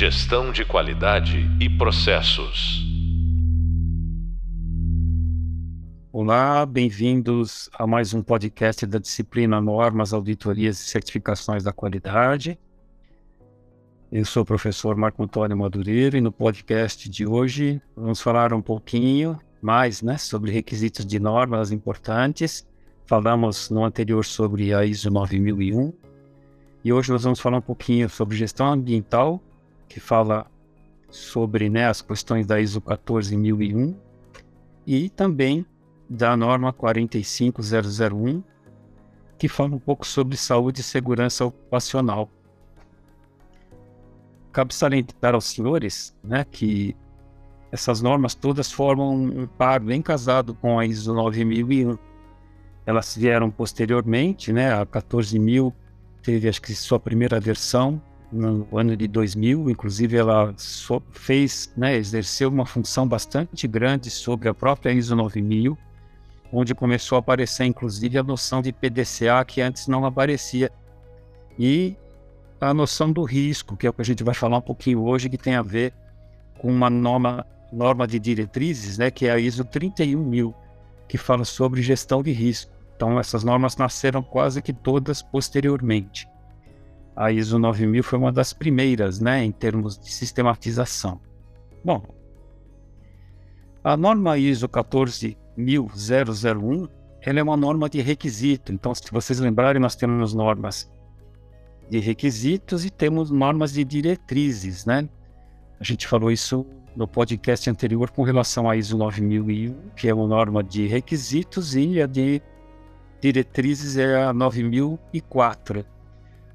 Gestão de qualidade e processos. Olá, bem-vindos a mais um podcast da disciplina Normas, Auditorias e Certificações da Qualidade. Eu sou o professor Marco Antônio Madureira e no podcast de hoje vamos falar um pouquinho mais né, sobre requisitos de normas importantes. Falamos no anterior sobre a ISO 9001 e hoje nós vamos falar um pouquinho sobre gestão ambiental, que fala sobre né, as questões da ISO 14001 e também da norma 45001, que fala um pouco sobre saúde e segurança ocupacional. Cabe salientar aos senhores né, que essas normas todas formam um par bem casado com a ISO 9001. Elas vieram posteriormente, né, a 14000 teve acho que sua primeira versão no ano de 2000, inclusive ela so, fez, né, exerceu uma função bastante grande sobre a própria ISO 9000, onde começou a aparecer inclusive a noção de PDCA que antes não aparecia. E a noção do risco, que é o que a gente vai falar um pouquinho hoje, que tem a ver com uma norma norma de diretrizes, né, que é a ISO 31000, que fala sobre gestão de risco. Então, essas normas nasceram quase que todas posteriormente. A ISO 9000 foi uma das primeiras, né, em termos de sistematização. Bom, a norma ISO 14001, ela é uma norma de requisito. Então, se vocês lembrarem, nós temos normas de requisitos e temos normas de diretrizes, né? A gente falou isso no podcast anterior com relação à ISO 9001, que é uma norma de requisitos, e a de diretrizes é a 9004.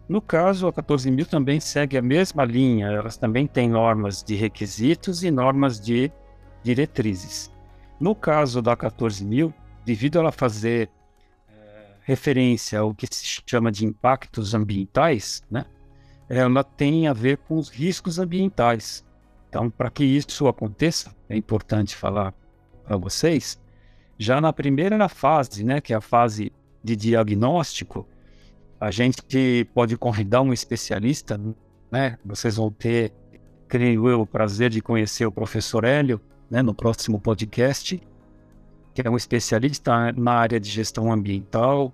No caso, a 14000 também segue a mesma linha, elas também têm normas de requisitos e normas de diretrizes. No caso da 14000, devido a ela fazer é, referência ao que se chama de impactos ambientais, né, ela tem a ver com os riscos ambientais. Então, para que isso aconteça, é importante falar para vocês, já na primeira fase, né, que é a fase de diagnóstico, a gente pode convidar um especialista, né? Vocês vão ter, creio eu, o prazer de conhecer o professor Hélio, né, no próximo podcast, que é um especialista na área de gestão ambiental,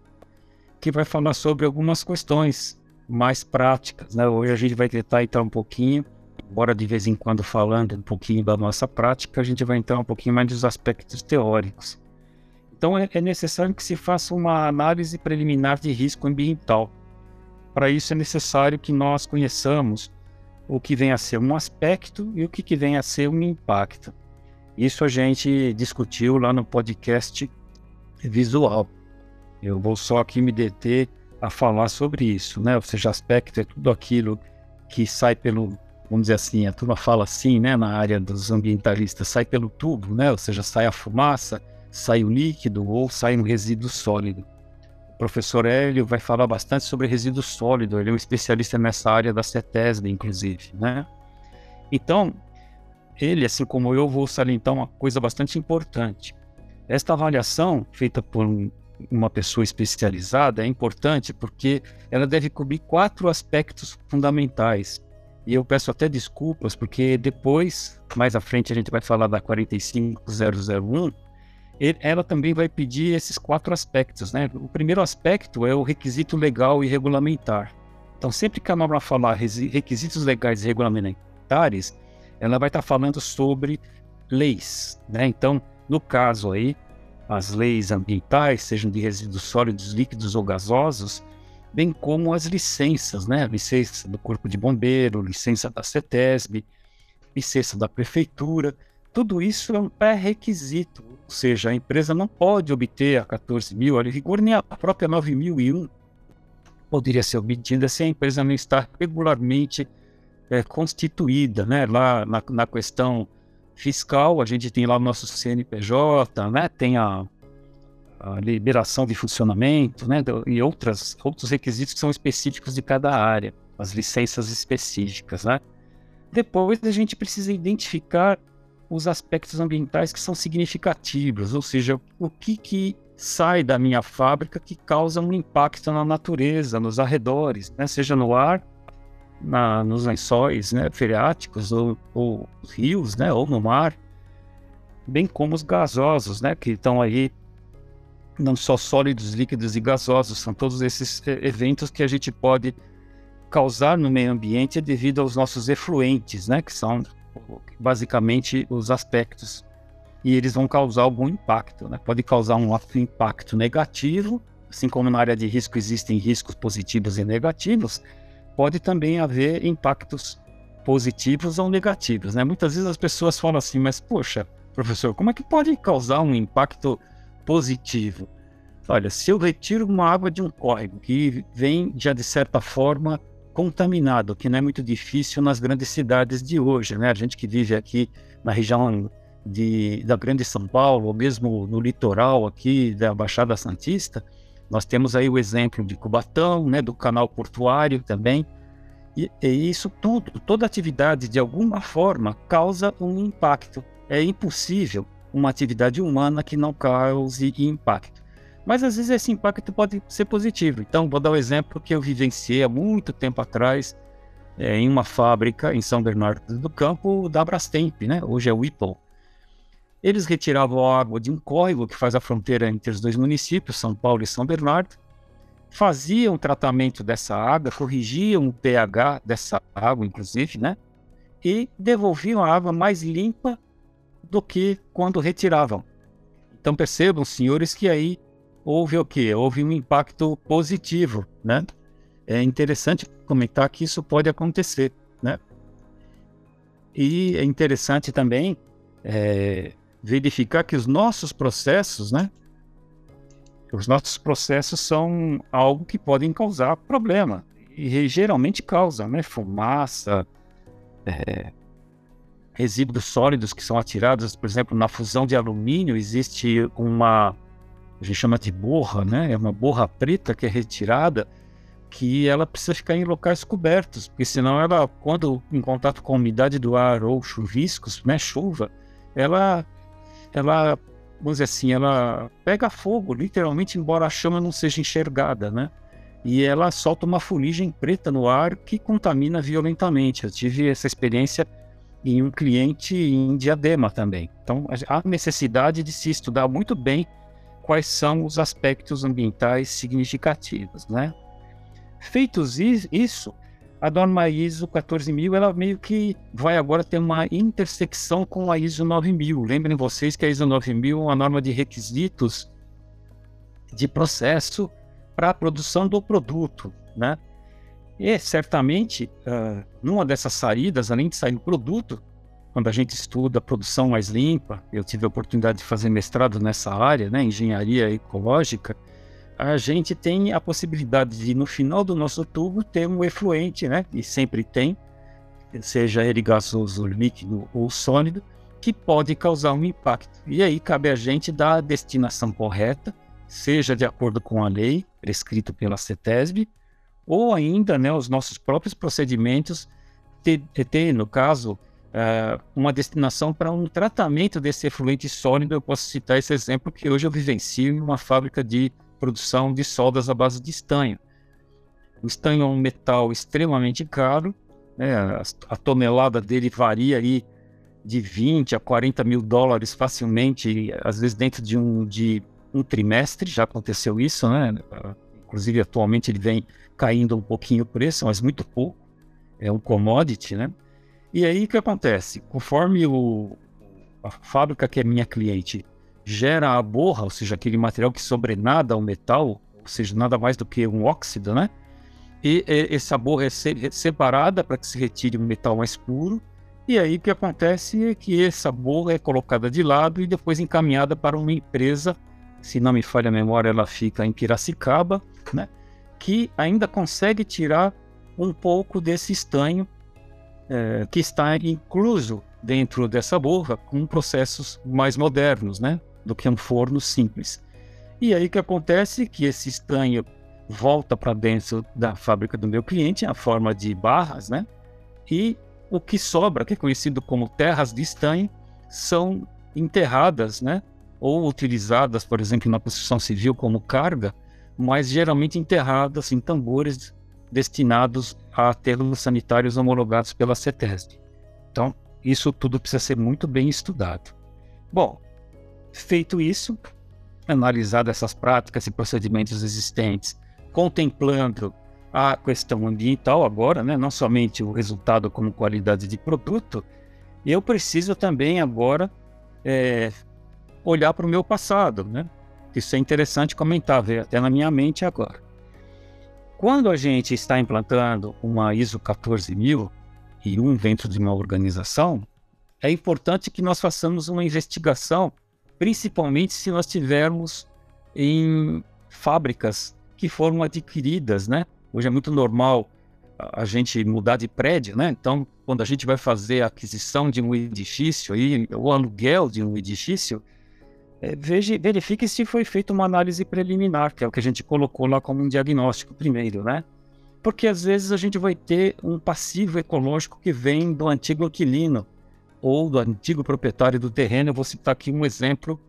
que vai falar sobre algumas questões mais práticas, né? Hoje a gente vai tentar entrar um pouquinho embora de vez em quando falando um pouquinho da nossa prática, a gente vai entrar um pouquinho mais nos aspectos teóricos. Então é, é necessário que se faça uma análise preliminar de risco ambiental. Para isso é necessário que nós conheçamos o que vem a ser um aspecto e o que vem a ser um impacto. Isso a gente discutiu lá no podcast visual. Eu vou só aqui me deter a falar sobre isso, né? Ou seja, aspecto é tudo aquilo que sai pelo vamos dizer assim, a turma fala assim, né, na área dos ambientalistas, sai pelo tubo, né, ou seja, sai a fumaça, sai o líquido ou sai um resíduo sólido. O professor Hélio vai falar bastante sobre resíduo sólido, ele é um especialista nessa área da CETESB, inclusive, né. Então, ele, assim como eu, vou salientar uma coisa bastante importante. Esta avaliação, feita por um, uma pessoa especializada, é importante porque ela deve cobrir quatro aspectos fundamentais e eu peço até desculpas, porque depois, mais à frente, a gente vai falar da 45001. Ela também vai pedir esses quatro aspectos, né? O primeiro aspecto é o requisito legal e regulamentar. Então, sempre que a norma falar requisitos legais e regulamentares, ela vai estar falando sobre leis, né? Então, no caso aí, as leis ambientais, sejam de resíduos sólidos, líquidos ou gasosos, bem como as licenças, né? Licença do Corpo de Bombeiro, licença da CETESB, licença da Prefeitura. Tudo isso é um pré-requisito, ou seja, a empresa não pode obter a 14 mil, a rigor nem a própria 9001 poderia ser obtida se a empresa não estar regularmente é, constituída, né? Lá na, na questão fiscal, a gente tem lá o nosso CNPJ, né? Tem a a liberação de funcionamento, né, e outras, outros requisitos que são específicos de cada área, as licenças específicas, né. Depois a gente precisa identificar os aspectos ambientais que são significativos, ou seja, o que, que sai da minha fábrica que causa um impacto na natureza, nos arredores, né, seja no ar na, nos lençóis né, ou, ou rios, né, ou no mar, bem como os gasosos, né, que estão aí não só sólidos, líquidos e gasosos, são todos esses eventos que a gente pode causar no meio ambiente devido aos nossos efluentes, né, que são basicamente os aspectos e eles vão causar algum impacto, né? Pode causar um impacto negativo, assim como na área de risco existem riscos positivos e negativos, pode também haver impactos positivos ou negativos, né? Muitas vezes as pessoas falam assim, mas poxa, professor, como é que pode causar um impacto positivo? Olha, se eu retiro uma água de um córrego que vem já de certa forma contaminado, que não é muito difícil nas grandes cidades de hoje, né? A gente que vive aqui na região de, da Grande São Paulo, ou mesmo no litoral aqui da Baixada Santista, nós temos aí o exemplo de Cubatão, né, do canal portuário também, e, e isso tudo, toda atividade de alguma forma causa um impacto. É impossível uma atividade humana que não cause impacto. Mas às vezes esse impacto pode ser positivo. Então, vou dar um exemplo que eu vivenciei há muito tempo atrás é, em uma fábrica em São Bernardo do Campo da Brastemp, né? hoje é Whipple. Eles retiravam a água de um córrego que faz a fronteira entre os dois municípios, São Paulo e São Bernardo, faziam tratamento dessa água, corrigiam o pH dessa água, inclusive, né? E devolviam a água mais limpa do que quando retiravam. Então percebam, senhores, que aí houve o quê? Houve um impacto positivo, né? É interessante comentar que isso pode acontecer, né? E é interessante também é, verificar que os nossos processos, né? Os nossos processos são algo que podem causar problema. E geralmente causa, né? Fumaça, é, resíduos sólidos que são atirados, por exemplo, na fusão de alumínio existe uma, a gente chama de borra, né? É uma borra preta que é retirada, que ela precisa ficar em locais cobertos, porque senão ela, quando em contato com a umidade do ar ou chuviscos, né, chuva, ela ela, vamos dizer assim, ela pega fogo, literalmente, embora a chama não seja enxergada, né? E ela solta uma fuligem preta no ar que contamina violentamente. Eu tive essa experiência em um cliente em Diadema também. Então, há necessidade de se estudar muito bem quais são os aspectos ambientais significativos, né? Feitos isso, a norma ISO 14000 ela meio que vai agora ter uma intersecção com a ISO 9000. Lembrem vocês que a ISO 9000 é uma norma de requisitos de processo para a produção do produto, né? E certamente, uh, numa dessas saídas, além de sair o produto, quando a gente estuda produção mais limpa, eu tive a oportunidade de fazer mestrado nessa área, né, engenharia ecológica, a gente tem a possibilidade de, no final do nosso tubo, ter um efluente, né? E sempre tem, seja ele gasoso, líquido ou sólido, que pode causar um impacto. E aí cabe a gente dar a destinação correta, seja de acordo com a lei prescrito pela CETESB, ou ainda né, os nossos próprios procedimentos, ter, ter no caso, uh, uma destinação para um tratamento desse efluente sólido. Eu posso citar esse exemplo que hoje eu vivencio em uma fábrica de produção de soldas à base de estanho. O estanho é um metal extremamente caro, né? a, a tonelada dele varia aí de 20 a 40 mil dólares facilmente, às vezes dentro de um, de um trimestre, já aconteceu isso, né? Inclusive, atualmente ele vem caindo um pouquinho o preço, mas muito pouco. É um commodity, né? E aí o que acontece? Conforme o, a fábrica que é minha cliente gera a borra, ou seja, aquele material que sobrenada ao metal, ou seja, nada mais do que um óxido, né? E, e essa borra é separada para que se retire um metal mais puro. E aí o que acontece é que essa borra é colocada de lado e depois encaminhada para uma empresa, se não me falha a memória, ela fica em Piracicaba, né? Que ainda consegue tirar um pouco desse estanho é, que está incluso dentro dessa borra com processos mais modernos, né? do que um forno simples. E aí que acontece? Que esse estanho volta para dentro da fábrica do meu cliente, a forma de barras, né? E o que sobra, que é conhecido como terras de estanho, são enterradas, né? Ou utilizadas, por exemplo, na construção civil como carga, mas geralmente enterradas em tambores destinados a aterros sanitários homologados pela CETESB. Então, isso tudo precisa ser muito bem estudado. Bom, feito isso, analisado essas práticas e procedimentos existentes, contemplando a questão ambiental agora, né, não somente o resultado como qualidade de produto, eu preciso também agora é, olhar para o meu passado, né? Isso é interessante comentar, veio até na minha mente agora. Quando a gente está implantando uma ISO 14000 e um dentro de uma organização, é importante que nós façamos uma investigação, principalmente se nós tivermos em fábricas que foram adquiridas, né? Hoje é muito normal a gente mudar de prédio, né? Então, quando a gente vai fazer a aquisição de um edifício aí, o aluguel de um edifício, é, veja, verifique se foi feita uma análise preliminar, que é o que a gente colocou lá como um diagnóstico primeiro, né? Porque às vezes a gente vai ter um passivo ecológico que vem do antigo inquilino ou do antigo proprietário do terreno. Eu vou citar aqui um exemplo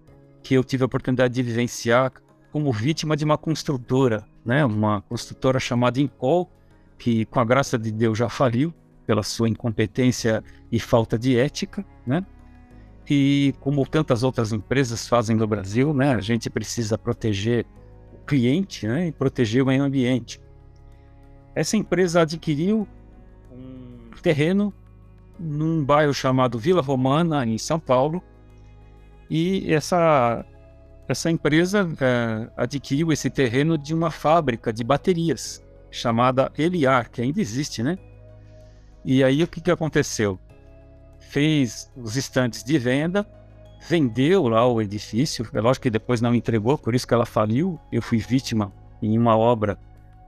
que eu tive a oportunidade de vivenciar como vítima de uma construtora, né? Uma construtora chamada Incol, que com a graça de Deus já faliu pela sua incompetência e falta de ética, né? Que, como tantas outras empresas fazem no Brasil, né, a gente precisa proteger o cliente né, e proteger o meio ambiente. Essa empresa adquiriu um terreno num bairro chamado Vila Romana, em São Paulo, e essa, essa empresa é, adquiriu esse terreno de uma fábrica de baterias chamada Eliar, que ainda existe, né? E aí o que, que aconteceu? Fez os estantes de venda, vendeu lá o edifício. É lógico que depois não entregou, por isso que ela faliu. Eu fui vítima em uma obra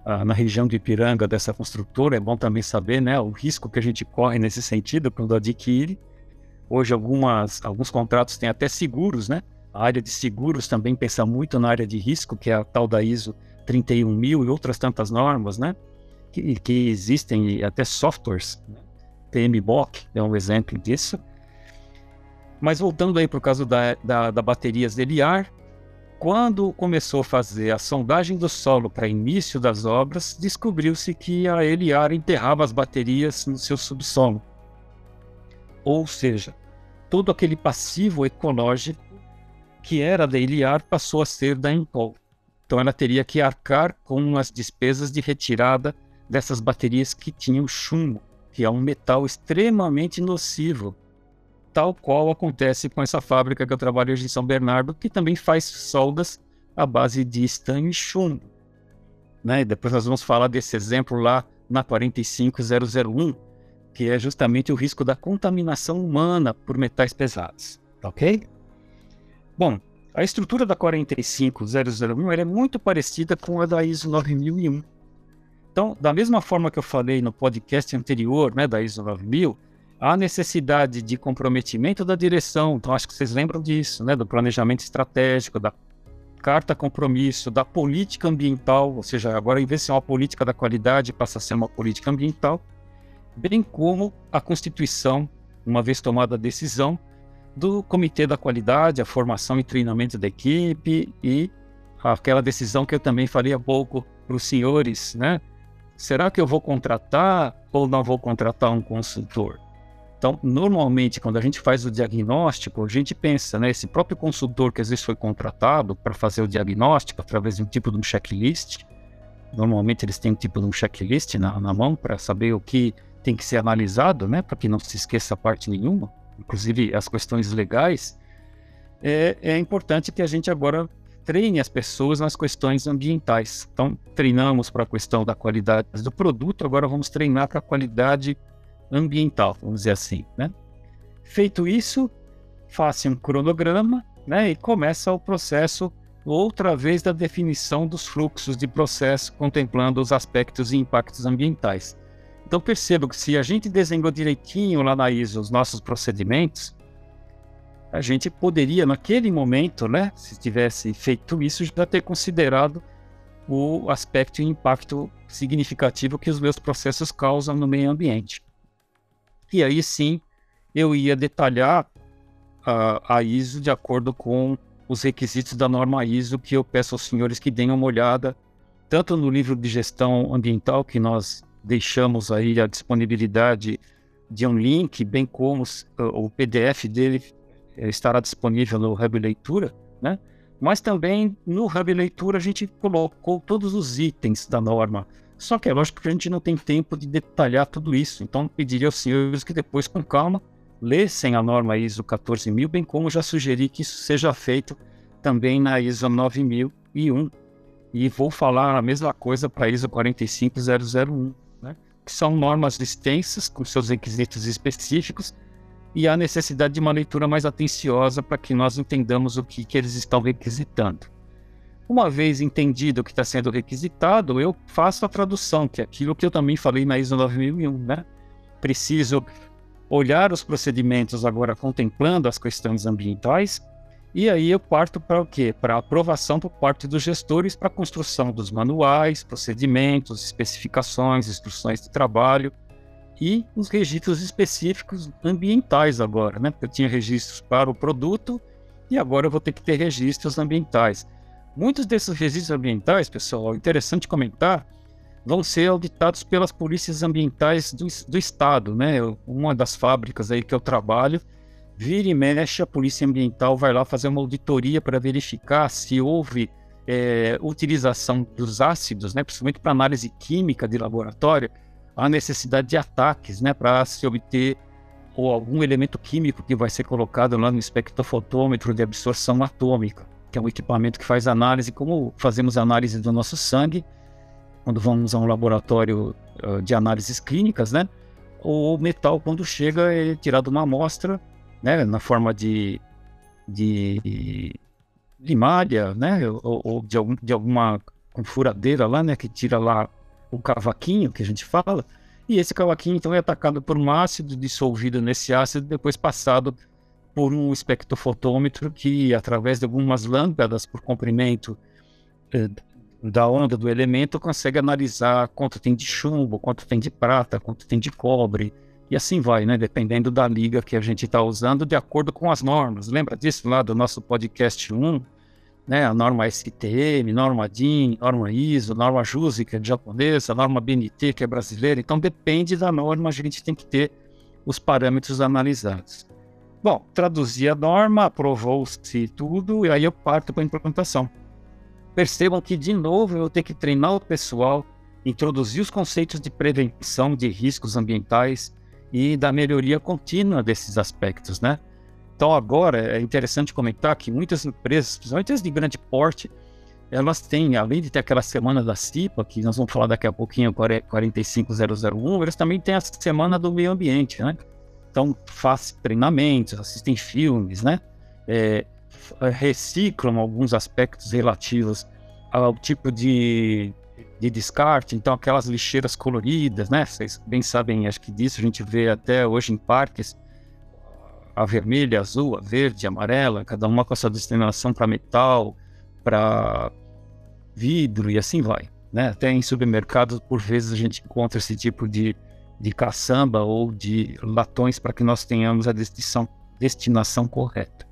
ah, na região de Ipiranga dessa construtora. É bom também saber né, o risco que a gente corre nesse sentido quando adquire. Hoje algumas, alguns contratos têm até seguros, né? A área de seguros também pensa muito na área de risco, que é a tal da ISO 31000 e outras tantas normas, né? Que, que existem até softwares né? PMBOK é um exemplo disso. Mas voltando aí para o caso da, da, da baterias de Eliar, quando começou a fazer a sondagem do solo para início das obras, descobriu-se que a Eliar enterrava as baterias no seu subsolo. Ou seja, todo aquele passivo ecológico que era da Eliar passou a ser da Empol. Então ela teria que arcar com as despesas de retirada dessas baterias que tinham chumbo que é um metal extremamente nocivo, tal qual acontece com essa fábrica que eu trabalho hoje em São Bernardo, que também faz soldas à base de estanho e chumbo. Né? E depois nós vamos falar desse exemplo lá na 45001, que é justamente o risco da contaminação humana por metais pesados, ok? Bom, a estrutura da 45001 é muito parecida com a da ISO 9001, então, da mesma forma que eu falei no podcast anterior, né, da ISO 9000, há necessidade de comprometimento da direção. Então, acho que vocês lembram disso, né, do planejamento estratégico, da carta compromisso, da política ambiental, ou seja, agora em vez de ser uma política da qualidade, passa a ser uma política ambiental, bem como a constituição, uma vez tomada a decisão, do Comitê da Qualidade, a formação e treinamento da equipe e aquela decisão que eu também falei há pouco para os senhores, né? Será que eu vou contratar ou não vou contratar um consultor? Então, normalmente, quando a gente faz o diagnóstico, a gente pensa, né, esse próprio consultor que às vezes foi contratado para fazer o diagnóstico através de um tipo de um checklist, normalmente eles têm um tipo de um checklist na, na mão para saber o que tem que ser analisado, né, para que não se esqueça parte nenhuma, inclusive as questões legais, é, é importante que a gente agora treine as pessoas nas questões ambientais. Então, treinamos para a questão da qualidade do produto, agora vamos treinar para a qualidade ambiental, vamos dizer assim, né? Feito isso, faça um cronograma, né, e começa o processo outra vez da definição dos fluxos de processo, contemplando os aspectos e impactos ambientais. Então perceba que se a gente desenhou direitinho lá na ISO os nossos procedimentos, a gente poderia, naquele momento, né, se tivesse feito isso, já ter considerado o aspecto e impacto significativo que os meus processos causam no meio ambiente. E aí sim, eu ia detalhar a, a ISO de acordo com os requisitos da norma ISO que eu peço aos senhores que deem uma olhada. tanto no livro de gestão ambiental que nós deixamos aí a disponibilidade de um link, bem como o PDF dele estará disponível no Hub Leitura, né? Mas também no Hub Leitura a gente colocou todos os itens da norma. Só que é lógico que a gente não tem tempo de detalhar tudo isso. Então pediria aos senhores que depois, com calma, lessem a norma ISO 14000, bem como já sugeri que isso seja feito também na ISO 9001. E vou falar a mesma coisa para a ISO 45001, né? que são normas extensas, com seus requisitos específicos, e a necessidade de uma leitura mais atenciosa para que nós entendamos o que, que eles estão requisitando. Uma vez entendido o que está sendo requisitado, eu faço a tradução, que é aquilo que eu também falei na ISO 9001, né? Preciso olhar os procedimentos agora contemplando as questões ambientais, e aí eu parto para o quê? Para aprovação por parte dos gestores para a construção dos manuais, procedimentos, especificações, instruções de trabalho, e os registros específicos ambientais agora, né? Eu tinha registros para o produto e agora eu vou ter que ter registros ambientais. Muitos desses registros ambientais, pessoal, interessante comentar, vão ser auditados pelas polícias ambientais do, do estado, né? Uma das fábricas aí que eu trabalho, vira e mexe, a polícia ambiental vai lá fazer uma auditoria para verificar se houve é, utilização dos ácidos, né? Principalmente para análise química de laboratório, a necessidade de ataques, né, para se obter ou algum elemento químico que vai ser colocado lá no espectrofotômetro de absorção atômica, que é um equipamento que faz análise, como fazemos análise do nosso sangue, quando vamos a um laboratório de análises clínicas, né? O metal, quando chega, é tirado uma amostra, né, na forma de, de, de malha, né, ou, ou de, algum, de alguma furadeira lá, né, que tira lá o cavaquinho que a gente fala, e esse cavaquinho então é atacado por um ácido dissolvido nesse ácido, depois passado por um espectrofotômetro que, através de algumas lâmpadas por comprimento eh, da onda do elemento, consegue analisar quanto tem de chumbo, quanto tem de prata, quanto tem de cobre, e assim vai, né? Dependendo da liga que a gente está usando, de acordo com as normas. Lembra disso lá do nosso podcast 1? Né, a norma STM, norma DIN, norma ISO, norma JUSI, que é japonesa, norma BNT, que é brasileira. Então, depende da norma, a gente tem que ter os parâmetros analisados. Bom, traduzi a norma, aprovou-se tudo, e aí eu parto para a implementação. Percebam que, de novo, eu ter que treinar o pessoal, introduzir os conceitos de prevenção de riscos ambientais e da melhoria contínua desses aspectos, né? Então, agora é interessante comentar que muitas empresas, principalmente as de grande porte, elas têm, além de ter aquela semana da CIPA, que nós vamos falar daqui a pouquinho, 45001, eles também têm a semana do meio ambiente, né? Então, fazem treinamentos, assistem filmes, né? É, reciclam alguns aspectos relativos ao tipo de, de descarte, então aquelas lixeiras coloridas, né? Vocês bem sabem, acho que disso a gente vê até hoje em parques, a vermelha, a azul, a verde, a amarela, cada uma com a sua destinação para metal, para vidro e assim vai. Né? Até em supermercados, por vezes, a gente encontra esse tipo de, de caçamba ou de latões para que nós tenhamos a destinação, destinação correta.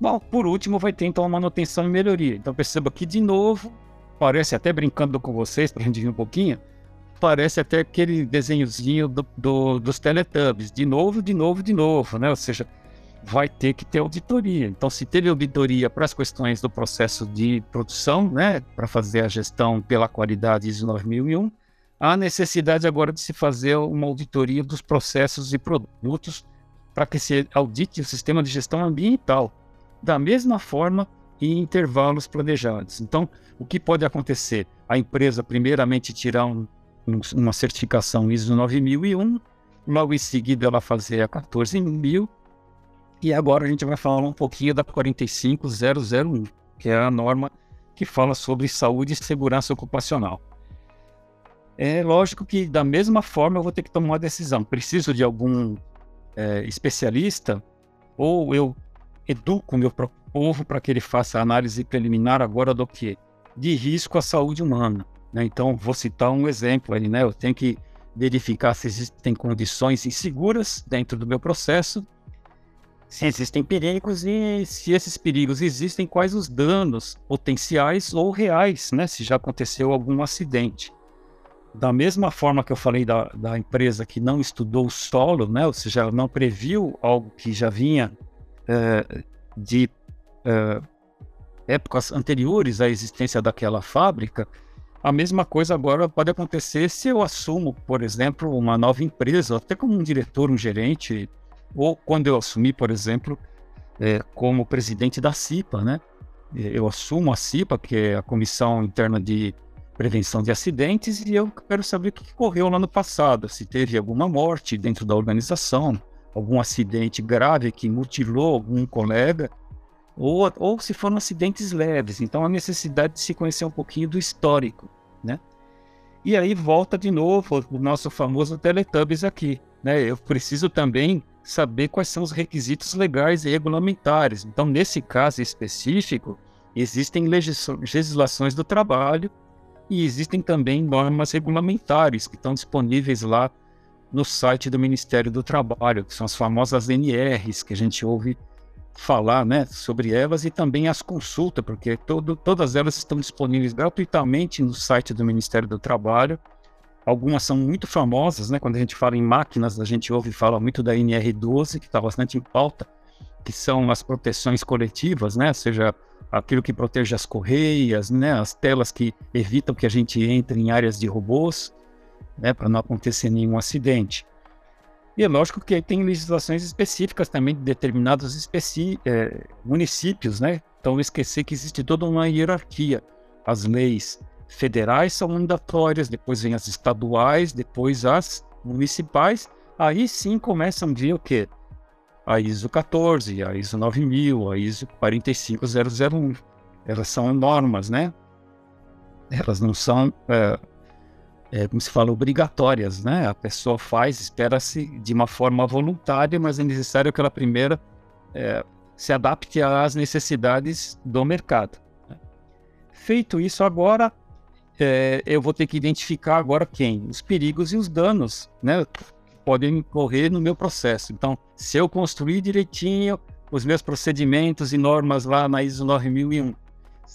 Bom, por último, vai ter então a manutenção e melhoria. Então perceba que, de novo, parece até brincando com vocês, para a gente ver um pouquinho, parece até aquele desenhozinho do, do, dos Teletubbies, de novo, de novo, de novo, né? Ou seja, vai ter que ter auditoria. Então, se teve auditoria para as questões do processo de produção, né, para fazer a gestão pela qualidade ISO 9001, há necessidade agora de se fazer uma auditoria dos processos e produtos para que se audite o sistema de gestão ambiental, da mesma forma em intervalos planejados. Então, o que pode acontecer? A empresa, primeiramente, tirar um uma certificação ISO 9001, logo em seguida ela fazia a 14000, e agora a gente vai falar um pouquinho da 45001, que é a norma que fala sobre saúde e segurança ocupacional. É lógico que, da mesma forma, eu vou ter que tomar uma decisão. Preciso de algum é, especialista ou eu educo o meu povo para que ele faça análise preliminar agora do que? De risco à saúde humana. Né? Então, vou citar um exemplo ali, né? Eu tenho que verificar se existem condições inseguras dentro do meu processo se existem perigos e se esses perigos existem, quais os danos potenciais ou reais, né? Se já aconteceu algum acidente. Da mesma forma que eu falei da, da empresa que não estudou o solo, né? Ou seja, não previu algo que já vinha é, de é, épocas anteriores à existência daquela fábrica, a mesma coisa agora pode acontecer se eu assumo, por exemplo, uma nova empresa, até como um diretor, um gerente, ou quando eu assumi, por exemplo, é, como presidente da CIPA, né? Eu assumo a CIPA, que é a Comissão Interna de Prevenção de Acidentes, e eu quero saber o que ocorreu lá no passado, se teve alguma morte dentro da organização, algum acidente grave que mutilou algum colega, ou, ou se foram acidentes leves. Então, a necessidade de se conhecer um pouquinho do histórico, né? E aí volta de novo o nosso famoso Teletubbies aqui, né? Eu preciso também saber quais são os requisitos legais e regulamentares. Então, nesse caso específico, existem legislações do trabalho e existem também normas regulamentares que estão disponíveis lá no site do Ministério do Trabalho, que são as famosas NRs que a gente ouve falar né, sobre elas e também as consultas, porque todo, todas elas estão disponíveis gratuitamente no site do Ministério do Trabalho. Algumas são muito famosas, né? Quando a gente fala em máquinas, a gente ouve falar muito da NR12, que está bastante em pauta, que são as proteções coletivas, né? Seja, aquilo que protege as correias, né? As telas que evitam que a gente entre em áreas de robôs, né? Para não acontecer nenhum acidente. E é lógico que tem legislações específicas também de determinados especi é, municípios, né? Então, esquecer que existe toda uma hierarquia. As leis federais são mandatórias, depois vem as estaduais, depois as municipais. Aí sim começam a vir o quê? A ISO 14, a ISO 9000, a ISO 45001. Elas são normas, né? Elas não são é, é, como se fala, obrigatórias, né? A pessoa faz, espera-se de uma forma voluntária, mas é necessário que ela primeiro é, se adapte às necessidades do mercado. Né? Feito isso agora, é, eu vou ter que identificar agora quem? Os perigos e os danos, né? Podem ocorrer no meu processo. Então, se eu construir direitinho os meus procedimentos e normas lá na ISO 9001,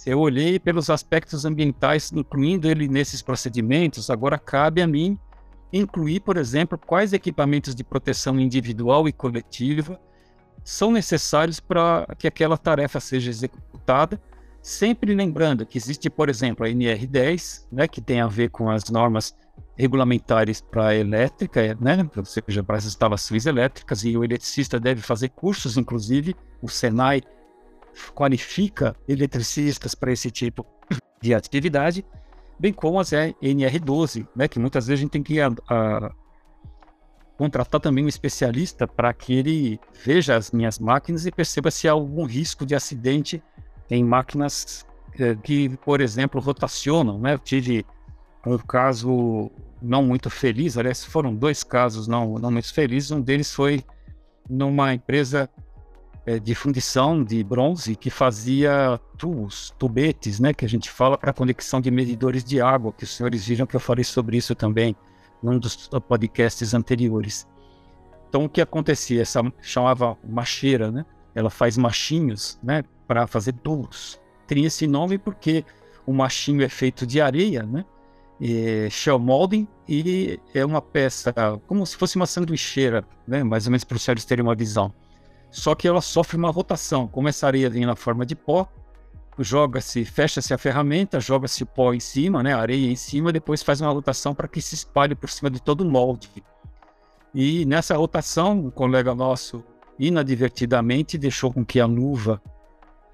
eu olhei pelos aspectos ambientais, incluindo ele nesses procedimentos, agora cabe a mim incluir, por exemplo, quais equipamentos de proteção individual e coletiva são necessários para que aquela tarefa seja executada, sempre lembrando que existe, por exemplo, a NR10, né, que tem a ver com as normas regulamentares para a elétrica, né, ou seja, para as instalações elétricas, e o eletricista deve fazer cursos, inclusive, o Senai qualifica eletricistas para esse tipo de atividade, bem como as NR12, né, que muitas vezes a gente tem que a, a, contratar também um especialista para que ele veja as minhas máquinas e perceba se há algum risco de acidente em máquinas eh, que, por exemplo, rotacionam. Né? Eu tive um caso não muito feliz, aliás, foram dois casos não, não muito felizes. Um deles foi numa empresa é, de fundição de bronze que fazia tubos, tubetes, né, que a gente fala para conexão de medidores de água, que os senhores viram que eu falei sobre isso também num dos podcasts anteriores. Então o que acontecia? Essa chamava macheira, né? Ela faz machinhos, né, para fazer tubos. Tem esse nome porque o machinho é feito de areia, né? E shell molding e é uma peça como se fosse uma sanduicheira, né? Mais ou menos para os senhores terem uma visão só que ela sofre uma rotação. Começaria a na forma de pó, joga-se, fecha-se a ferramenta, joga-se pó em cima, né, areia em cima, depois faz uma rotação para que se espalhe por cima de todo o molde. E nessa rotação, um colega nosso inadvertidamente deixou com que a luva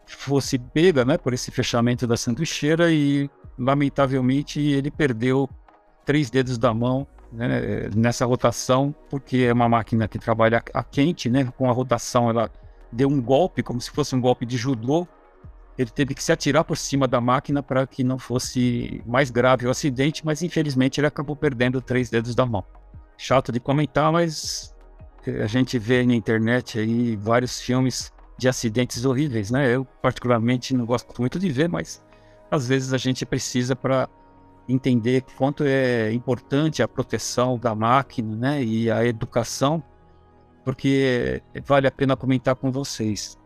fosse pega, né, por esse fechamento da sanduicheira e lamentavelmente ele perdeu três dedos da mão né, nessa rotação, porque é uma máquina que trabalha a quente, né, com a rotação ela deu um golpe, como se fosse um golpe de judô, ele teve que se atirar por cima da máquina para que não fosse mais grave o acidente, mas infelizmente ele acabou perdendo três dedos da mão. Chato de comentar, mas a gente vê na internet aí vários filmes de acidentes horríveis, né? Eu particularmente não gosto muito de ver, mas às vezes a gente precisa para entender quanto é importante a proteção da máquina né, e a educação porque vale a pena comentar com vocês.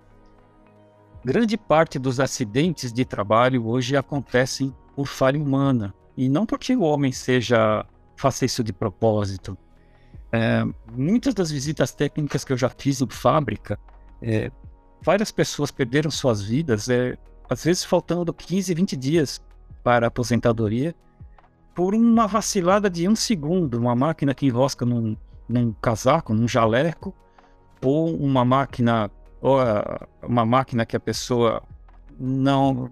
Grande parte dos acidentes de trabalho hoje acontecem por falha humana. E não porque o homem seja faça isso de propósito. É, muitas das visitas técnicas que eu já fiz em fábrica, é, várias pessoas perderam suas vidas, é, às vezes faltando 15, 20 dias para a aposentadoria, por uma vacilada de um segundo, uma máquina que enrosca num, num casaco, num jaleco, ou uma máquina, ou uma máquina que a pessoa não,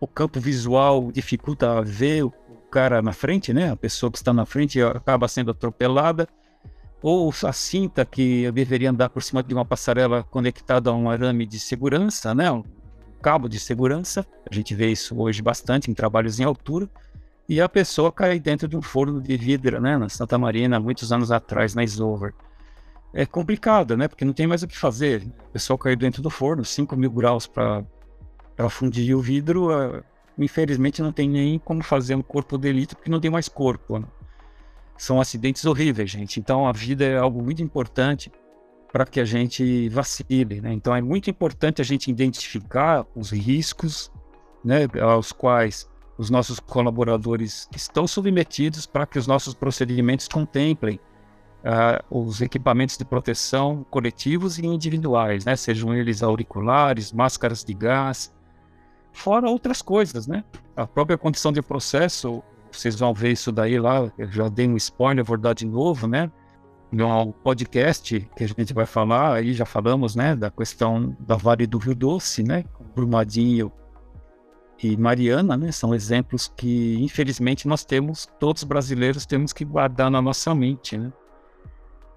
o campo visual dificulta ver o cara na frente, né? A pessoa que está na frente acaba sendo atropelada, ou a cinta que deveria andar por cima de uma passarela conectada a um arame de segurança, né? Um cabo de segurança. A gente vê isso hoje bastante em trabalhos em altura e a pessoa cai dentro de um forno de vidro, né, na Santa Marina, muitos anos atrás, na Isover. É complicado, né, porque não tem mais o que fazer. A pessoa caiu dentro do forno, 5 mil graus para fundir o vidro, uh, infelizmente não tem nem como fazer um corpo de elite, porque não tem mais corpo. Né? São acidentes horríveis, gente. Então a vida é algo muito importante para que a gente vacile, né? Então é muito importante a gente identificar os riscos, né, aos quais os nossos colaboradores estão submetidos para que os nossos procedimentos contemplem uh, os equipamentos de proteção coletivos e individuais, né? sejam eles auriculares, máscaras de gás, fora outras coisas, né? A própria condição de processo, vocês vão ver isso daí lá, eu já dei um spoiler, vou dar de novo, né? No podcast que a gente vai falar, aí já falamos, né, da questão da Vale do Rio Doce, né? Brumadinho e Mariana, né, são exemplos que, infelizmente, nós temos, todos brasileiros temos que guardar na nossa mente, né?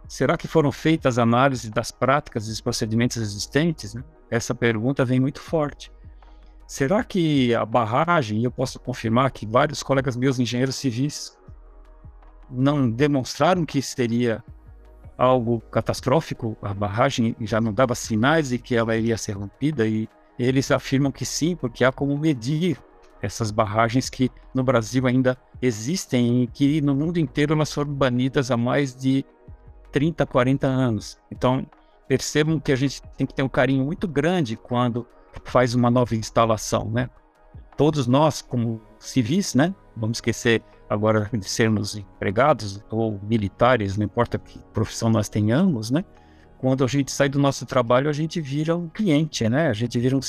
Será que foram feitas análises das práticas e dos procedimentos existentes? Né? Essa pergunta vem muito forte. Será que a barragem, e eu posso confirmar que vários colegas meus engenheiros civis não demonstraram que seria algo catastrófico, a barragem já não dava sinais de que ela iria ser rompida e eles afirmam que sim, porque há como medir essas barragens que no Brasil ainda existem e que no mundo inteiro elas foram banidas há mais de 30, 40 anos. Então, percebam que a gente tem que ter um carinho muito grande quando faz uma nova instalação, né? Todos nós, como civis, né? Vamos esquecer agora de sermos empregados ou militares, não importa que profissão nós tenhamos, né? Quando a gente sai do nosso trabalho, a gente vira um cliente, né? A gente vira um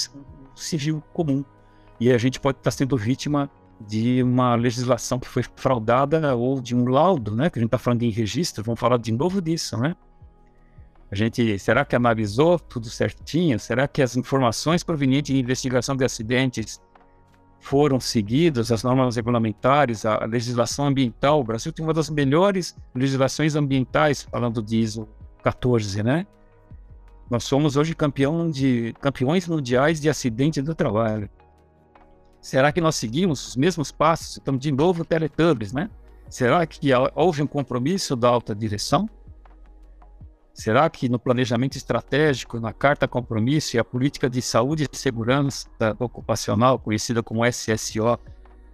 civil comum. E a gente pode estar sendo vítima de uma legislação que foi fraudada ou de um laudo, né? Que a gente está falando em registro, vamos falar de novo disso, né? A gente, será que analisou tudo certinho? Será que as informações provenientes de investigação de acidentes foram seguidas, as normas regulamentares, a legislação ambiental? O Brasil tem uma das melhores legislações ambientais, falando de ISO 14, né? Nós somos hoje campeão de, campeões mundiais de acidente do trabalho. Será que nós seguimos os mesmos passos? Estamos de novo Teletubbies, né? Será que houve um compromisso da alta direção? Será que no planejamento estratégico, na carta compromisso e a política de saúde e segurança ocupacional, conhecida como SSO,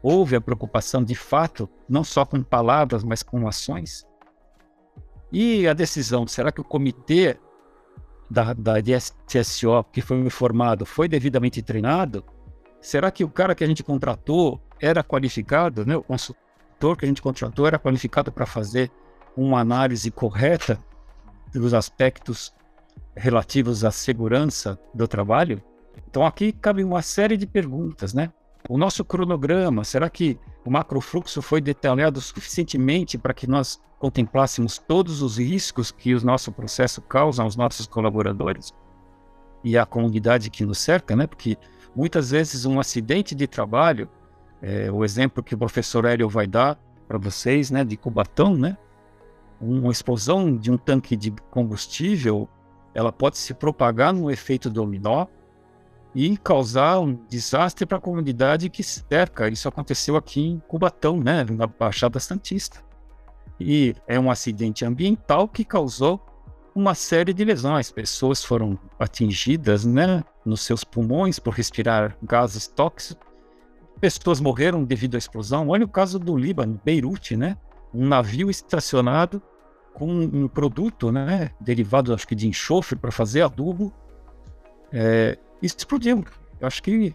houve a preocupação de fato, não só com palavras, mas com ações? E a decisão, será que o comitê da, da DSSO que foi formado foi devidamente treinado? Será que o cara que a gente contratou era qualificado, né? o consultor que a gente contratou era qualificado para fazer uma análise correta dos aspectos relativos à segurança do trabalho? Então aqui cabe uma série de perguntas, né? O nosso cronograma, será que o macrofluxo foi detalhado suficientemente para que nós contemplássemos todos os riscos que o nosso processo causa aos nossos colaboradores e à comunidade que nos cerca, né? Porque muitas vezes um acidente de trabalho, é, o exemplo que o professor Hélio vai dar para vocês, né, de Cubatão, né? Uma explosão de um tanque de combustível, ela pode se propagar no efeito dominó e causar um desastre para a comunidade que cerca. Isso aconteceu aqui em Cubatão, né, na Baixada Santista. E é um acidente ambiental que causou uma série de lesões. Pessoas foram atingidas, né, nos seus pulmões por respirar gases tóxicos. Pessoas morreram devido à explosão. Olha o caso do Líbano, Beirute, né? Um navio estacionado com um produto, né, derivado, acho que de enxofre para fazer adubo, é, explodiu. Eu acho que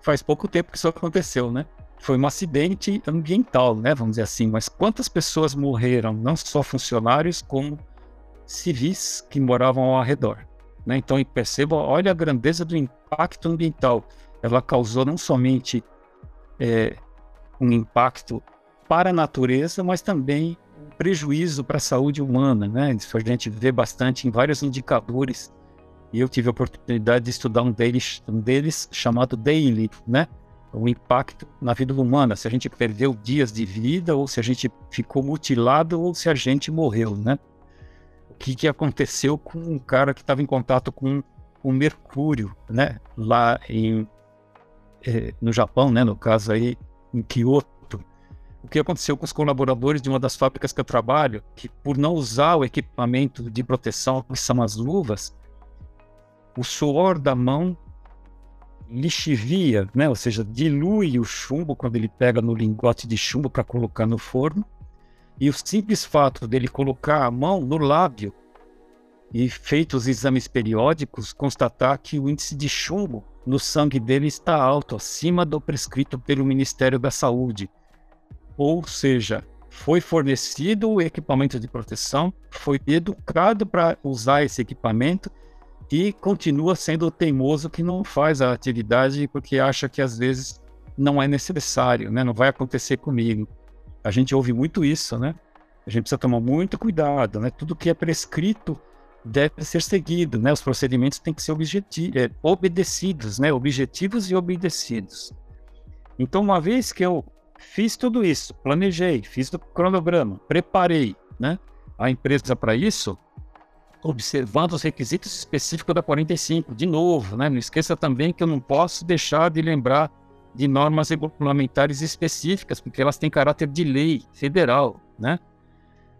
faz pouco tempo que isso aconteceu, né? Foi um acidente ambiental, né, vamos dizer assim. Mas quantas pessoas morreram, não só funcionários, como civis que moravam ao redor? Né? Então, perceba, olha a grandeza do impacto ambiental. Ela causou não somente é, um impacto para a natureza, mas também um prejuízo para a saúde humana. Né? Isso a gente vê bastante em vários indicadores. E eu tive a oportunidade de estudar um deles, um deles chamado Daily, né? o impacto na vida humana, se a gente perdeu dias de vida, ou se a gente ficou mutilado, ou se a gente morreu, né? O que, que aconteceu com um cara que estava em contato com o mercúrio, né? Lá em, eh, no Japão, né? No caso aí, em Kyoto. O que aconteceu com os colaboradores de uma das fábricas que eu trabalho, que por não usar o equipamento de proteção, que são as luvas, o suor da mão lixivia, né? ou seja, dilui o chumbo quando ele pega no lingote de chumbo para colocar no forno. E o simples fato dele colocar a mão no lábio e feitos os exames periódicos, constatar que o índice de chumbo no sangue dele está alto, acima do prescrito pelo Ministério da Saúde. Ou seja, foi fornecido o equipamento de proteção, foi educado para usar esse equipamento e continua sendo teimoso que não faz a atividade porque acha que às vezes não é necessário, né? Não vai acontecer comigo. A gente ouve muito isso, né? A gente precisa tomar muito cuidado, né? Tudo que é prescrito deve ser seguido, né? Os procedimentos têm que ser é, obedecidos, né? Objetivos e obedecidos. Então, uma vez que eu fiz tudo isso, planejei, fiz o cronograma, preparei, né? A empresa para isso, observando os requisitos específicos da 45. De novo, né? não esqueça também que eu não posso deixar de lembrar de normas regulamentares específicas, porque elas têm caráter de lei federal. Né?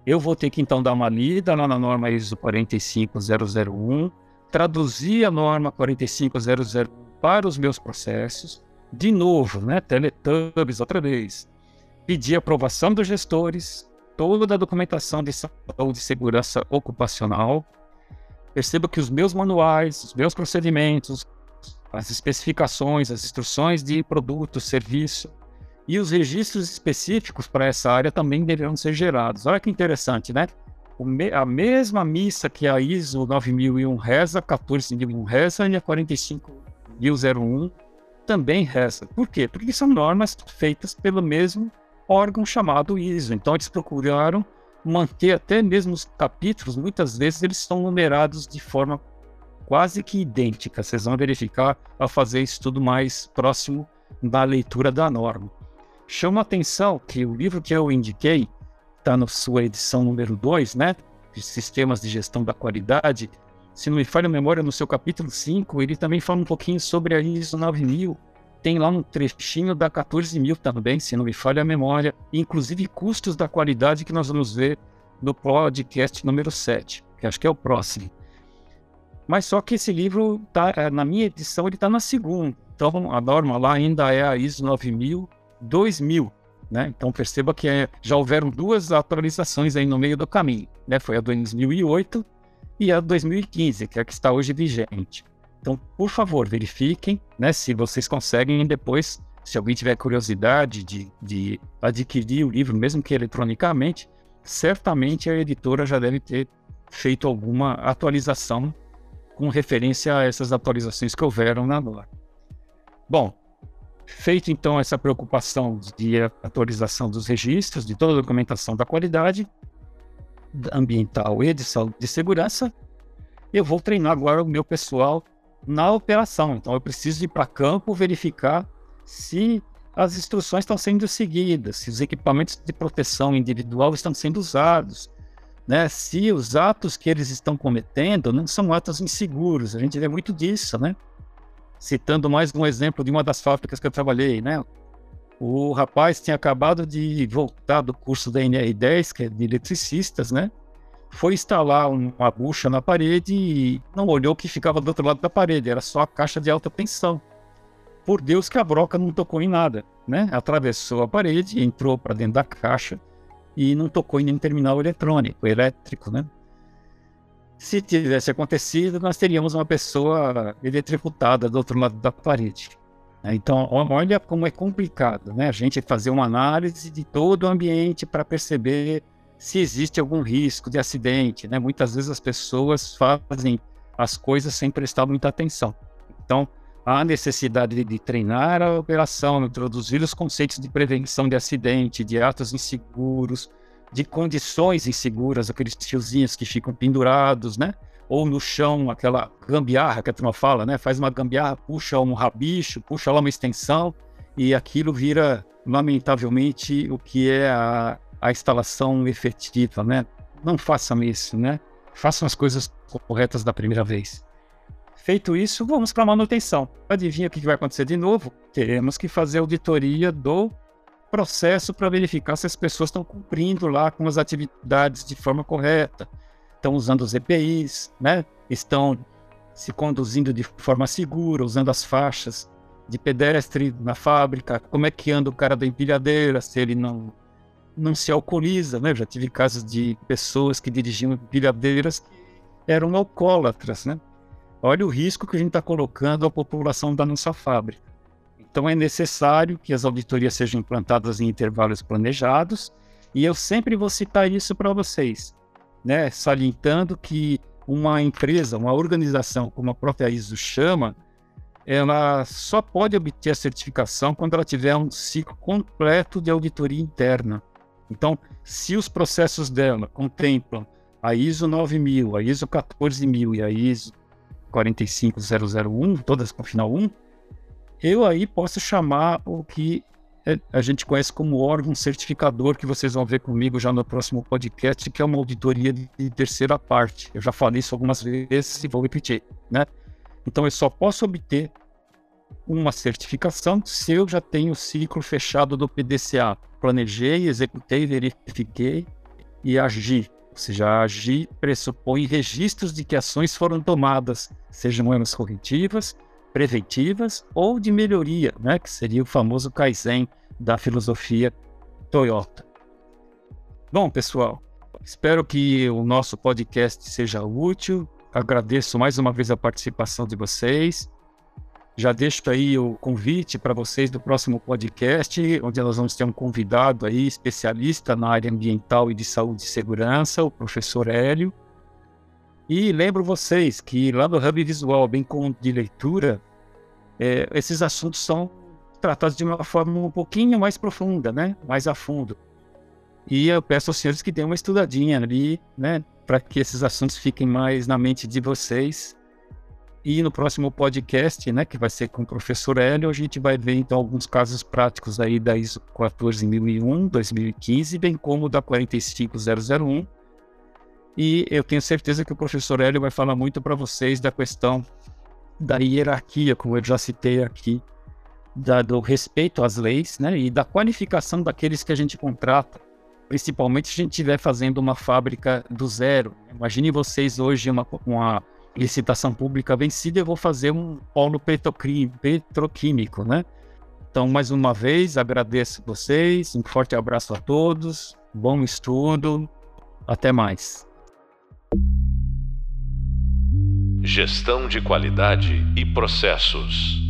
Eu vou ter que então dar uma lida lá na norma ISO 45001, traduzir a norma 45001 para os meus processos, de novo, né? Teletubbies outra vez. Pedir aprovação dos gestores, toda a documentação de saúde e segurança ocupacional. Perceba que os meus manuais, os meus procedimentos, as especificações, as instruções de produto, serviço e os registros específicos para essa área também deverão ser gerados. Olha que interessante, né? a mesma missa que a ISO 9001 reza, 14001 reza e a 45001 também reza. Por quê? Porque são normas feitas pelo mesmo órgão chamado ISO. Então eles procuraram manter até mesmo os capítulos, muitas vezes eles estão numerados de forma quase que idêntica. Vocês vão verificar ao fazer isso tudo mais próximo da leitura da norma. Chama atenção que o livro que eu indiquei, está na sua edição número 2, né? De Sistemas de Gestão da Qualidade. Se não me falha a memória, no seu capítulo 5, ele também fala um pouquinho sobre a ISO 9000 tem lá um trechinho da 14 mil também, se não me falha a memória, inclusive custos da qualidade que nós vamos ver no podcast número 7, que acho que é o próximo. Mas só que esse livro, tá, é, na minha edição, ele está na segunda. Então a norma lá ainda é a ISO 9000 2000. Né? Então perceba que é, já houveram duas atualizações aí no meio do caminho. Né? Foi a 2008 e a 2015, que é a que está hoje vigente. Então, por favor, verifiquem né, se vocês conseguem depois, se alguém tiver curiosidade de, de adquirir o livro, mesmo que eletronicamente, certamente a editora já deve ter feito alguma atualização com referência a essas atualizações que houveram na norma. Bom, feito então essa preocupação de atualização dos registros, de toda a documentação da qualidade ambiental e de saúde de segurança, eu vou treinar agora o meu pessoal na operação. Então eu preciso ir para campo verificar se as instruções estão sendo seguidas, se os equipamentos de proteção individual estão sendo usados, né? se os atos que eles estão cometendo não são atos inseguros. A gente vê muito disso, né? Citando mais um exemplo de uma das fábricas que eu trabalhei, né? O rapaz tinha acabado de voltar do curso da NR10, que é de eletricistas, né? Foi instalar uma bucha na parede e não olhou que ficava do outro lado da parede, era só a caixa de alta tensão. Por Deus que a broca não tocou em nada, né? Atravessou a parede, entrou para dentro da caixa e não tocou em nenhum terminal eletrônico, elétrico, né? Se tivesse acontecido, nós teríamos uma pessoa eletrocutada do outro lado da parede. Né? Então, olha como é complicado, né? A gente fazer uma análise de todo o ambiente para perceber se existe algum risco de acidente, né? Muitas vezes as pessoas fazem as coisas sem prestar muita atenção. Então, há necessidade de treinar a operação, introduzir os conceitos de prevenção de acidente, de atos inseguros, de condições inseguras, aqueles tiozinhos que ficam pendurados, né? ou no chão, aquela gambiarra que a turma fala, né? Faz uma gambiarra, puxa um rabicho, puxa lá uma extensão e aquilo vira, lamentavelmente, o que é a, a instalação efetiva, né? Não façam isso, né? Façam as coisas corretas da primeira vez. Feito isso, vamos para a manutenção. Adivinha o que vai acontecer de novo? Teremos que fazer auditoria do processo para verificar se as pessoas estão cumprindo lá com as atividades de forma correta, estão usando os EPIs, né? estão se conduzindo de forma segura, usando as faixas de pedestre na fábrica, como é que anda o cara da empilhadeira, se ele não, não se alcooliza, né? Já tive casos de pessoas que dirigiam empilhadeiras que eram alcoólatras, né? Olha o risco que a gente está colocando à população da nossa fábrica. Então é necessário que as auditorias sejam implantadas em intervalos planejados, e eu sempre vou citar isso para vocês né, salientando que uma empresa, uma organização, como a própria ISO chama, ela só pode obter a certificação quando ela tiver um ciclo completo de auditoria interna. Então, se os processos dela contemplam a ISO 9000, a ISO 14000 e a ISO 45001, todas com final 1, eu aí posso chamar o que é, a gente conhece como órgão certificador, que vocês vão ver comigo já no próximo podcast, que é uma auditoria de terceira parte. Eu já falei isso algumas vezes e vou repetir, né? Então eu só posso obter uma certificação se eu já tenho o ciclo fechado do PDCA. Planejei, executei, verifiquei e agi. Ou seja, agir pressupõe registros de que ações foram tomadas, sejam elas corretivas, preventivas ou de melhoria, né, que seria o famoso Kaizen da filosofia Toyota. Bom, pessoal, espero que o nosso podcast seja útil. Agradeço mais uma vez a participação de vocês. Já deixo aí o convite para vocês do próximo podcast, onde nós vamos ter um convidado aí, especialista na área ambiental e de saúde e segurança, o professor Hélio. E lembro vocês que lá no Hub Visual, bem como de leitura, é, esses assuntos são tratados de uma forma um pouquinho mais profunda, né? mais a fundo. E eu peço aos senhores que deem uma estudadinha ali, né? para que esses assuntos fiquem mais na mente de vocês. E no próximo podcast, né, que vai ser com o professor Hélio, a gente vai ver então alguns casos práticos aí da ISO 14001, 2015, bem como da 45001, e eu tenho certeza que o professor Hélio vai falar muito para vocês da questão da hierarquia, como eu já citei aqui, da, do respeito às leis, né, e da qualificação daqueles que a gente contrata, principalmente se a gente estiver fazendo uma fábrica do zero. Imagine vocês hoje uma, uma licitação pública vencida, eu vou fazer um polo petroquímico, né? Então, mais uma vez, agradeço vocês, um forte abraço a todos, bom estudo, até mais. Gestão de qualidade e processos.